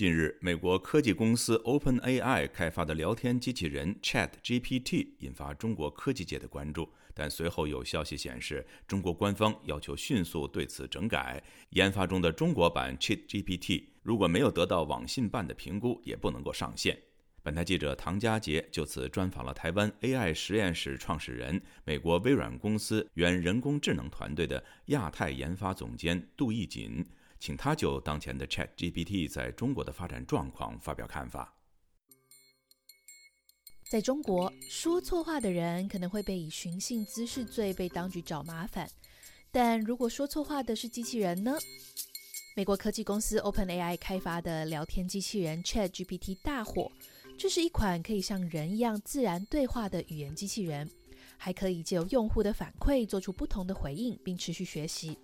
近日，美国科技公司 OpenAI 开发的聊天机器人 ChatGPT 引发中国科技界的关注，但随后有消息显示，中国官方要求迅速对此整改。研发中的中国版 ChatGPT 如果没有得到网信办的评估，也不能够上线。本台记者唐佳杰就此专访了台湾 AI 实验室创始人、美国微软公司原人工智能团队的亚太研发总监杜义锦。请他就当前的 ChatGPT 在中国的发展状况发表看法。在中国，说错话的人可能会被以寻衅滋事罪被当局找麻烦，但如果说错话的是机器人呢？美国科技公司 OpenAI 开发的聊天机器人 ChatGPT 大火，这是一款可以像人一样自然对话的语言机器人，还可以借由用户的反馈做出不同的回应，并持续学习。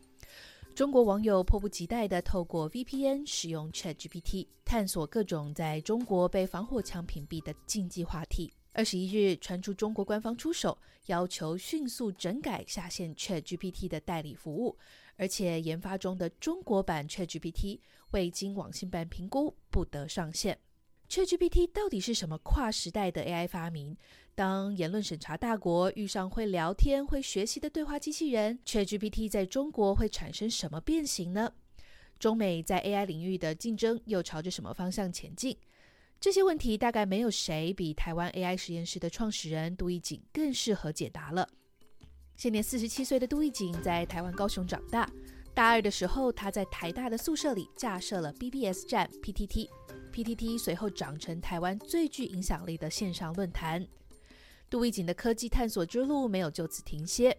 中国网友迫不及待地透过 VPN 使用 ChatGPT，探索各种在中国被防火墙屏蔽的禁忌话题。二十一日传出中国官方出手，要求迅速整改下线 ChatGPT 的代理服务，而且研发中的中国版 ChatGPT 未经网信办评估，不得上线。ChatGPT 到底是什么跨时代的 AI 发明？当言论审查大国遇上会聊天、会学习的对话机器人，ChatGPT 在中国会产生什么变形呢？中美在 AI 领域的竞争又朝着什么方向前进？这些问题大概没有谁比台湾 AI 实验室的创始人杜义景更适合解答了。现年四十七岁的杜义景在台湾高雄长大，大二的时候他在台大的宿舍里架设了 BBS 站 PTT，PTT 随后长成台湾最具影响力的线上论坛。杜义景的科技探索之路没有就此停歇。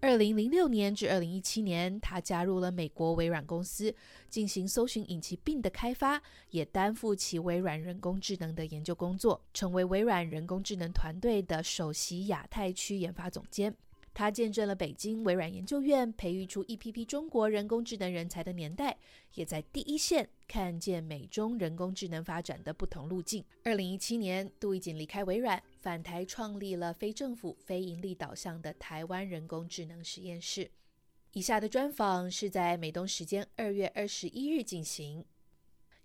二零零六年至二零一七年，他加入了美国微软公司，进行搜寻引擎病的开发，也担负起微软人工智能的研究工作，成为微软人工智能团队的首席亚太区研发总监。他见证了北京微软研究院培育出一批批中国人工智能人才的年代，也在第一线看见美中人工智能发展的不同路径。二零一七年，杜义景离开微软，返台创立了非政府、非盈利导向的台湾人工智能实验室。以下的专访是在美东时间二月二十一日进行。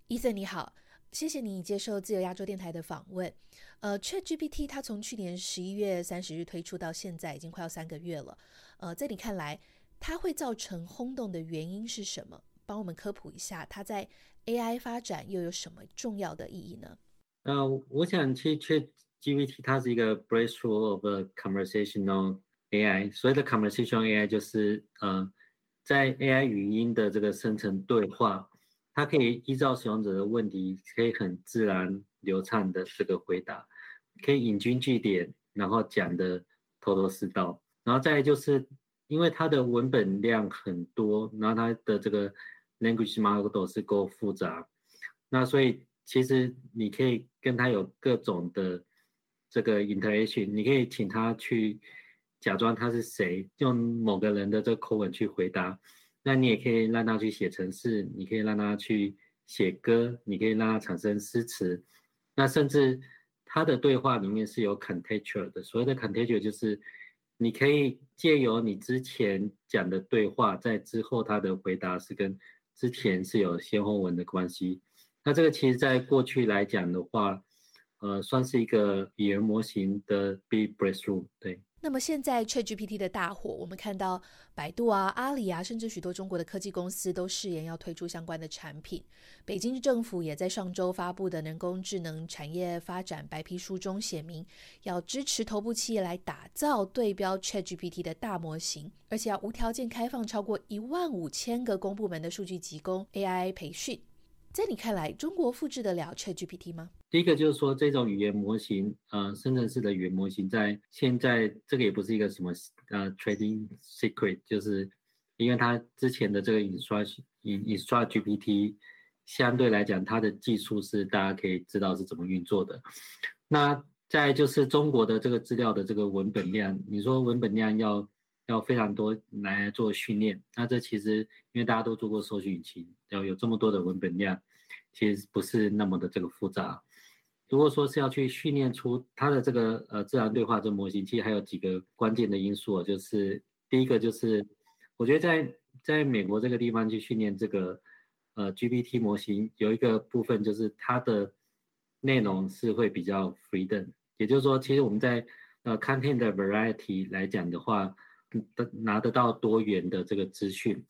伊森，你好。谢谢你接受自由亚洲电台的访问。呃，ChatGPT 它从去年十一月三十日推出到现在，已经快要三个月了。呃，在你看来，它会造成轰动的原因是什么？帮我们科普一下，它在 AI 发展又有什么重要的意义呢？呃，我想去 ChatGPT 它是一个 breakthrough of conversational AI。所谓的 conversational AI 就是呃，在 AI 语音的这个生成对话。它可以依照使用者的问题，可以很自然流畅的这个回答，可以引经据典，然后讲的头头是道。然后再就是，因为它的文本量很多，然后它的这个 language model 是够复杂，那所以其实你可以跟他有各种的这个 interaction，你可以请他去假装他是谁，用某个人的这个口吻去回答。那你也可以让他去写程式，你可以让他去写歌，你可以让他产生诗词。那甚至他的对话里面是有 contextual 的，所谓的 contextual 就是你可以借由你之前讲的对话，在之后他的回答是跟之前是有先后文的关系。那这个其实在过去来讲的话，呃，算是一个语言模型的 big breakthrough，对。那么现在 ChatGPT 的大火，我们看到百度啊、阿里啊，甚至许多中国的科技公司都誓言要推出相关的产品。北京政府也在上周发布的人工智能产业发展白皮书中写明，要支持头部企业来打造对标 ChatGPT 的大模型，而且要无条件开放超过一万五千个公部门的数据集供 AI 培训。在你看来，中国复制得了 ChatGPT 吗？第一个就是说，这种语言模型，呃，生成式的语言模型，在现在这个也不是一个什么呃 trading secret，就是因为它之前的这个 instru instru GPT 相对来讲，它的技术是大家可以知道是怎么运作的。那再就是中国的这个资料的这个文本量，你说文本量要要非常多来做训练，那这其实因为大家都做过搜索引擎，要有这么多的文本量，其实不是那么的这个复杂。如果说是要去训练出它的这个呃自然对话这模型，其实还有几个关键的因素，就是第一个就是我觉得在在美国这个地方去训练这个呃 GPT 模型有一个部分就是它的内容是会比较 freedom，，也就是说，其实我们在呃 content 的 variety 来讲的话，得拿得到多元的这个资讯。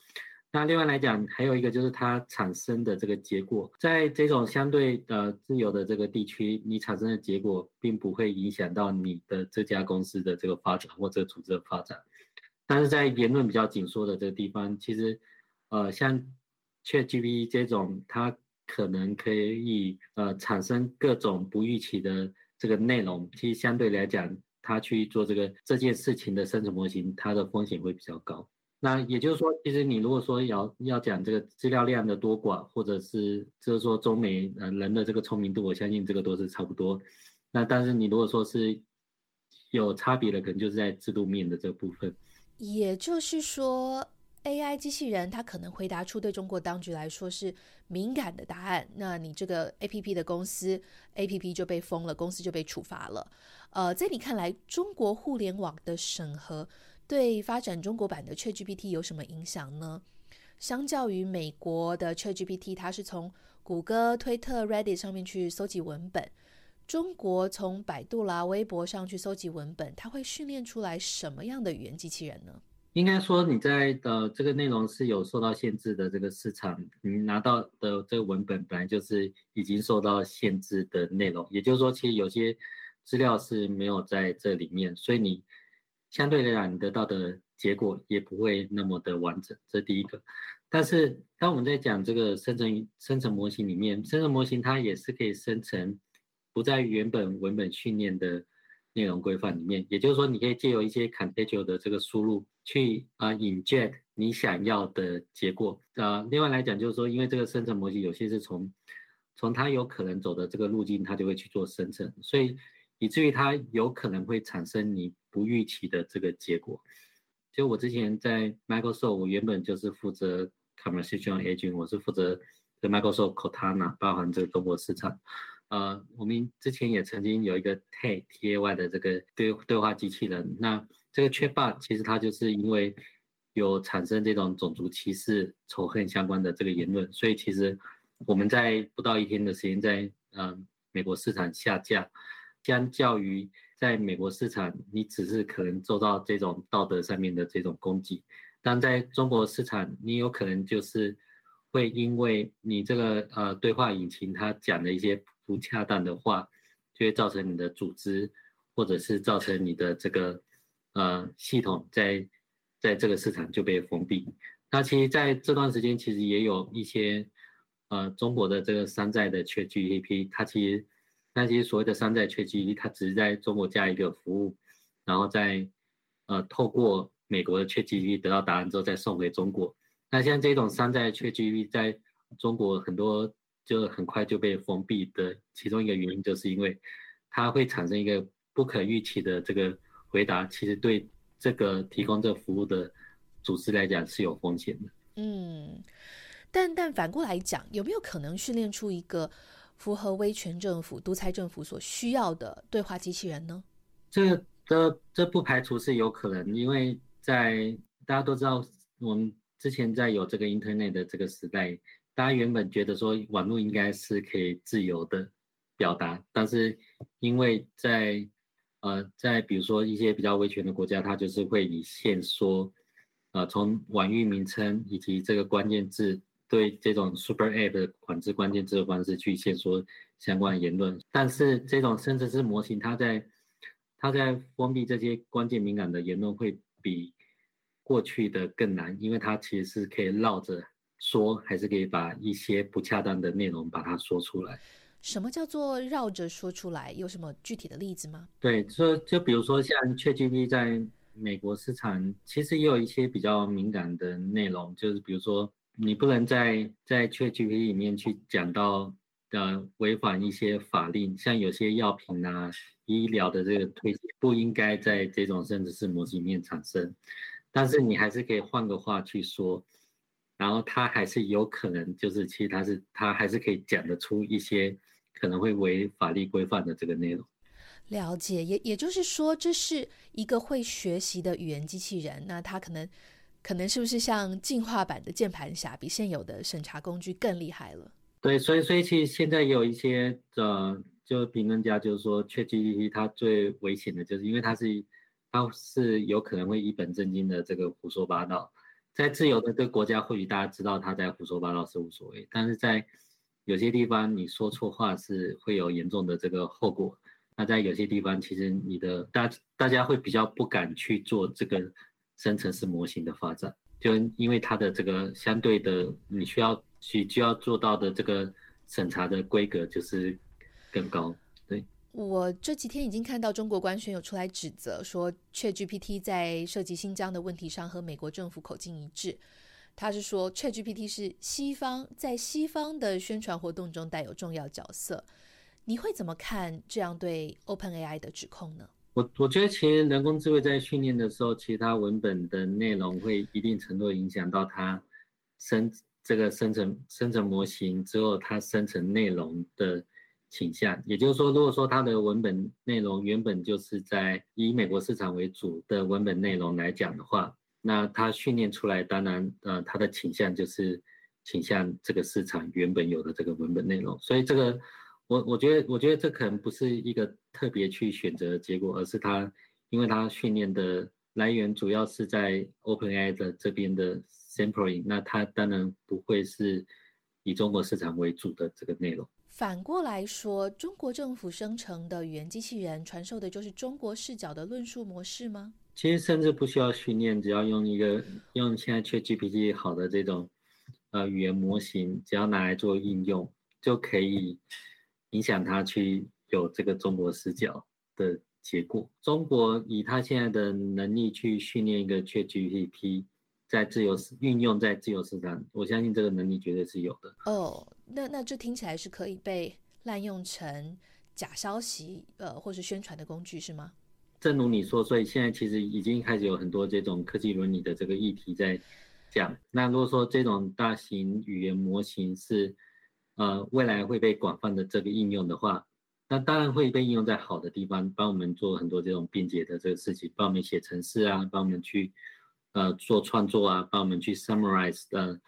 那另外来讲，还有一个就是它产生的这个结果，在这种相对呃自由的这个地区，你产生的结果并不会影响到你的这家公司的这个发展或者组织的发展。但是在言论比较紧缩的这个地方，其实呃像 ChatGPT 这种，它可能可以呃产生各种不预期的这个内容，其实相对来讲，它去做这个这件事情的生成模型，它的风险会比较高。那也就是说，其实你如果说要要讲这个资料量的多寡，或者是就是说中美呃人的这个聪明度，我相信这个都是差不多。那但是你如果说是有差别的，可能就是在制度面的这部分。也就是说，AI 机器人它可能回答出对中国当局来说是敏感的答案，那你这个 APP 的公司 APP 就被封了，公司就被处罚了。呃，在你看来，中国互联网的审核？对发展中国版的 ChatGPT 有什么影响呢？相较于美国的 ChatGPT，它是从谷歌、推特、Reddit 上面去搜集文本，中国从百度啦、微博上去搜集文本，它会训练出来什么样的语言机器人呢？应该说你在的这个内容是有受到限制的这个市场，你拿到的这个文本本来就是已经受到限制的内容，也就是说，其实有些资料是没有在这里面，所以你。相对来讲，你得到的结果也不会那么的完整，这第一个。但是当我们在讲这个生成生成模型里面，生成模型它也是可以生成不在原本文本训练的内容规范里面，也就是说，你可以借由一些 contextual 的这个输入去啊 inject 你想要的结果。呃，另外来讲就是说，因为这个生成模型有些是从从它有可能走的这个路径，它就会去做生成，所以。以至于它有可能会产生你不预期的这个结果。就我之前在 Microsoft，我原本就是负责 Conversational Agent，我是负责在 Microsoft Cortana，包含这个中国市场。呃，我们之前也曾经有一个 Tay T A Y 的这个对对话机器人。那这个缺棒其实它就是因为有产生这种种族歧视、仇恨相关的这个言论，所以其实我们在不到一天的时间，在嗯美国市场下架。相较于在美国市场，你只是可能做到这种道德上面的这种攻击，但在中国市场，你有可能就是会因为你这个呃对话引擎它讲的一些不恰当的话，就会造成你的组织或者是造成你的这个呃系统在在这个市场就被封闭。那其实在这段时间，其实也有一些呃中国的这个山寨的 ChatGPT，它其实。那其实所谓的山寨缺机，它只是在中国加一个服务，然后再呃透过美国的缺机得到答案之后再送回中国。那像这种山寨缺机在中国很多就很快就被封闭的其中一个原因，就是因为它会产生一个不可预期的这个回答，其实对这个提供这个服务的组织来讲是有风险的。嗯，但但反过来讲，有没有可能训练出一个？符合威权政府、独裁政府所需要的对话机器人呢？这这这不排除是有可能，因为在大家都知道，我们之前在有这个 Internet 的这个时代，大家原本觉得说网络应该是可以自由的表达，但是因为在呃在比如说一些比较威权的国家，它就是会以限缩，呃从网域名称以及这个关键字。对这种 Super App 的管制关键字的方式去先说相关的言论，但是这种生成式模型，它在它在封闭这些关键敏感的言论会比过去的更难，因为它其实是可以绕着说，还是可以把一些不恰当的内容把它说出来。什么叫做绕着说出来？有什么具体的例子吗？对，就就比如说像 ChatGPT 在美国市场，其实也有一些比较敏感的内容，就是比如说。你不能在在 ChatGPT 里面去讲到呃违反一些法令，像有些药品啊、医疗的这个推荐不应该在这种甚至是模型里面产生，但是你还是可以换个话去说，然后它还是有可能就是其实它是它还是可以讲得出一些可能会违法律规范的这个内容。了解，也也就是说这是一个会学习的语言机器人，那它可能。可能是不是像进化版的键盘侠，比现有的审查工具更厉害了？对，所以所以其实现在有一些呃，就评论家就是说，ChatGPT 它最危险的就是因为它是它是有可能会一本正经的这个胡说八道。在自由的这个国家，或许大家知道他在胡说八道是无所谓，但是在有些地方你说错话是会有严重的这个后果。那在有些地方，其实你的大大家会比较不敢去做这个生成式模型的发展，就因为它的这个相对的你需要去需要做到的这个审查的规格就是更高。对我这几天已经看到中国官宣有出来指责说，ChatGPT 在涉及新疆的问题上和美国政府口径一致。他是说，ChatGPT 是西方在西方的宣传活动中带有重要角色。你会怎么看这样对 OpenAI 的指控呢？我我觉得，其实人工智慧在训练的时候，其他文本的内容会一定程度影响到它生这个生成生成模型之后，它生成内容的。倾向，也就是说，如果说它的文本内容原本就是在以美国市场为主的文本内容来讲的话，那它训练出来，当然，呃，它的倾向就是倾向这个市场原本有的这个文本内容。所以这个，我我觉得，我觉得这可能不是一个特别去选择的结果，而是它，因为它训练的来源主要是在 OpenAI 的这边的 sampling，那它当然不会是以中国市场为主的这个内容。反过来说，中国政府生成的语言机器人传授的就是中国视角的论述模式吗？其实甚至不需要训练，只要用一个用现在 ChatGPT 好的这种呃语言模型，只要拿来做应用，就可以影响他去有这个中国视角的结果。中国以他现在的能力去训练一个 ChatGPT。在自由市运用在自由市场，我相信这个能力绝对是有的。哦，那那这听起来是可以被滥用成假消息，呃，或是宣传的工具是吗？正如你说，所以现在其实已经开始有很多这种科技伦理的这个议题在讲。那如果说这种大型语言模型是呃未来会被广泛的这个应用的话，那当然会被应用在好的地方，帮我们做很多这种便捷的这个事情，帮我们写程式啊，帮我们去。呃，做创作啊，帮我们去 summarize 的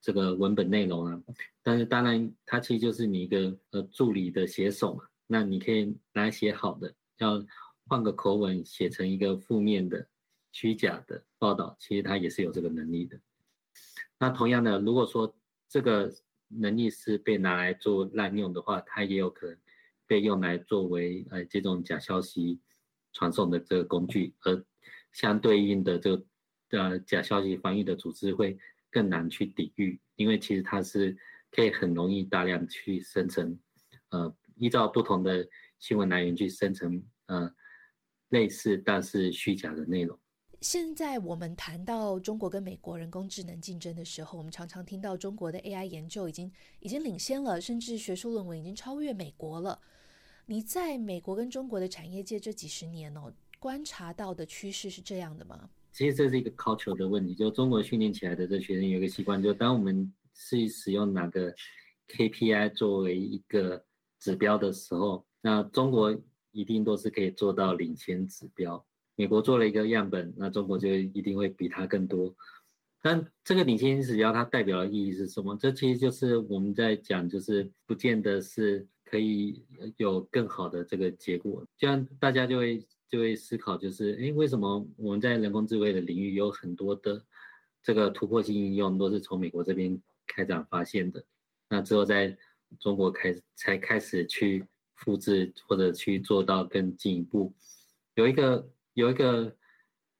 这个文本内容啊，但是当然，它其实就是你一个呃助理的写手嘛。那你可以来写好的，要换个口吻写成一个负面的、虚假的报道，其实它也是有这个能力的。那同样的，如果说这个能力是被拿来做滥用的话，它也有可能被用来作为呃这种假消息传送的这个工具，而相对应的这个。呃假消息防御的组织会更难去抵御，因为其实它是可以很容易大量去生成，呃，依照不同的新闻来源去生成呃类似但是虚假的内容。现在我们谈到中国跟美国人工智能竞争的时候，我们常常听到中国的 AI 研究已经已经领先了，甚至学术论文已经超越美国了。你在美国跟中国的产业界这几十年哦，观察到的趋势是这样的吗？其实这是一个 culture 的问题，就中国训练起来的这学生有一个习惯，就当我们是使用哪个 KPI 作为一个指标的时候，那中国一定都是可以做到领先指标。美国做了一个样本，那中国就一定会比它更多。但这个领先指标它代表的意义是什么？这其实就是我们在讲，就是不见得是可以有更好的这个结果，这样大家就会。就会思考，就是哎，为什么我们在人工智慧的领域有很多的这个突破性应用，都是从美国这边开展发现的？那之后在中国开才开始去复制或者去做到更进一步。有一个有一个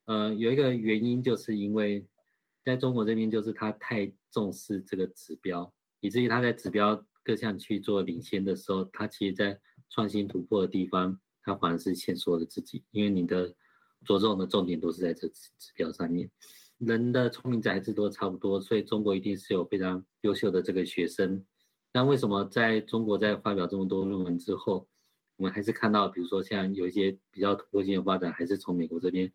呃有一个原因，就是因为在中国这边，就是他太重视这个指标，以至于他在指标各项去做领先的时候，他其实在创新突破的地方。他反而是限缩了自己，因为你的着重的重点都是在这指指标上面。人的聪明才智都差不多，所以中国一定是有非常优秀的这个学生。那为什么在中国在发表这么多论文之后，我们还是看到，比如说像有一些比较突破性的发展，还是从美国这边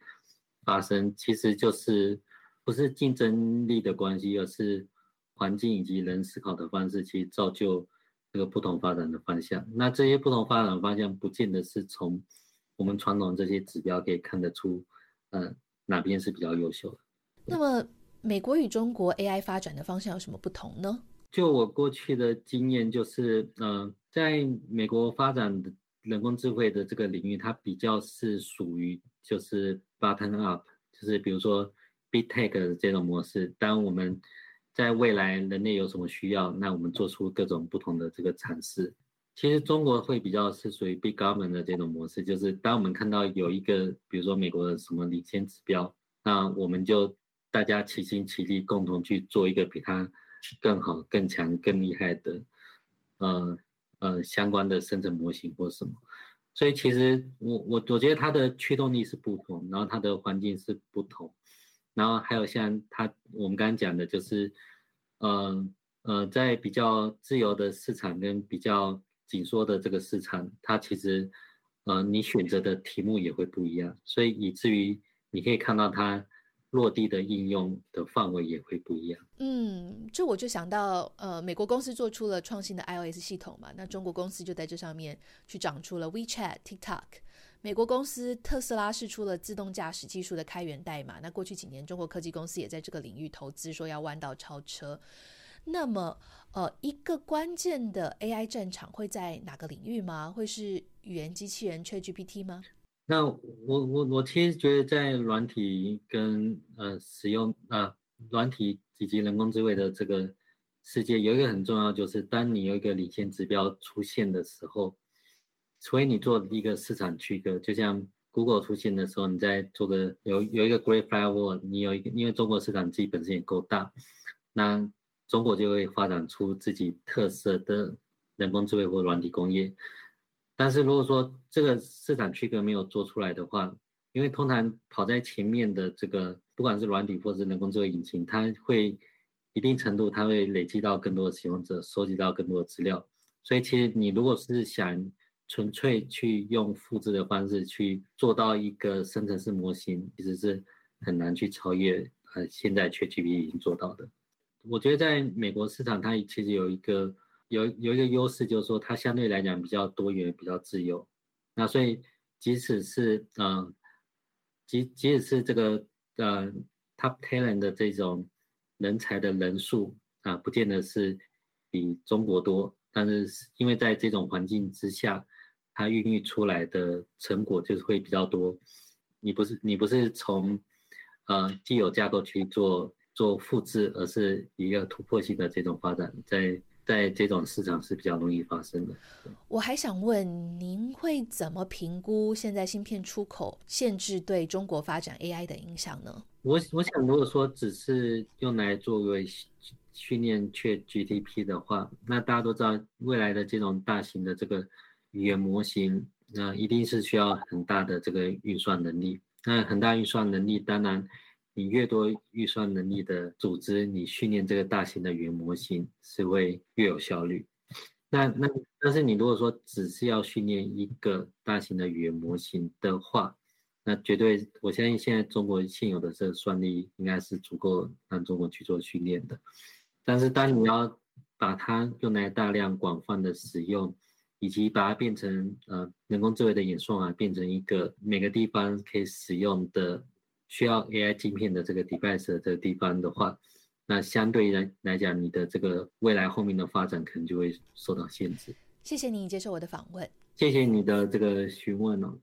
发生？其实就是不是竞争力的关系，而是环境以及人思考的方式，其实造就。这个不同发展的方向，那这些不同发展方向不见得是从我们传统这些指标可以看得出，呃，哪边是比较优秀的。那么美国与中国 AI 发展的方向有什么不同呢？就我过去的经验，就是呃，在美国发展的人工智慧的这个领域，它比较是属于就是 button up，就是比如说 big tech 这种模式。当我们在未来人类有什么需要，那我们做出各种不同的这个尝试。其实中国会比较是属于 big government 的这种模式，就是当我们看到有一个，比如说美国的什么领先指标，那我们就大家齐心齐力，共同去做一个比它更好、更强、更厉害的，呃呃相关的生成模型或什么。所以其实我我我觉得它的驱动力是不同，然后它的环境是不同，然后还有像它我们刚刚讲的，就是呃呃在比较自由的市场跟比较紧缩的这个市场，它其实，呃，你选择的题目也会不一样，所以以至于你可以看到它落地的应用的范围也会不一样。嗯，这我就想到，呃，美国公司做出了创新的 iOS 系统嘛，那中国公司就在这上面去长出了 WeChat、TikTok。美国公司特斯拉试出了自动驾驶技术的开源代码，那过去几年中国科技公司也在这个领域投资，说要弯道超车。那么，呃，一个关键的 AI 战场会在哪个领域吗？会是语言机器人 ChatGPT 吗？那我我我其实觉得在软体跟呃使用啊软体以及人工智慧的这个世界，有一个很重要，就是当你有一个领先指标出现的时候，除非你做一个市场区隔，就像 Google 出现的时候，你在做个有有一个 Great Firewall，你有一个，因为中国市场自己本身也够大，那。中国就会发展出自己特色的人工智慧或软体工业，但是如果说这个市场区隔没有做出来的话，因为通常跑在前面的这个不管是软体或是人工智慧引擎，它会一定程度它会累积到更多的使用者，收集到更多的资料，所以其实你如果是想纯粹去用复制的方式去做到一个生成式模型，其实是很难去超越呃现在 ChatGPT 已经做到的。我觉得在美国市场，它其实有一个有有一个优势，就是说它相对来讲比较多元、比较自由。那所以即使是嗯，即即使是这个呃 top talent 的这种人才的人数啊，不见得是比中国多，但是因为在这种环境之下，它孕育出来的成果就是会比较多。你不是你不是从呃既有架构去做。做复制，而是一个突破性的这种发展，在在这种市场是比较容易发生的。我还想问，您会怎么评估现在芯片出口限制对中国发展 AI 的影响呢？我我想，如果说只是用来作为训练 ChatGPT 的话，那大家都知道，未来的这种大型的这个语言模型，那一定是需要很大的这个运算能力。那很大运算能力，当然。你越多预算能力的组织，你训练这个大型的语言模型是会越有效率。那那但是你如果说只是要训练一个大型的语言模型的话，那绝对我相信现在中国现有的这个算力应该是足够让中国去做训练的。但是当你要把它用来大量广泛的使用，以及把它变成呃人工智慧的演算法，变成一个每个地方可以使用的。需要 AI 镜片的这个 device 的这个地方的话，那相对来来讲，你的这个未来后面的发展可能就会受到限制。谢谢你接受我的访问。谢谢你的这个询问哦。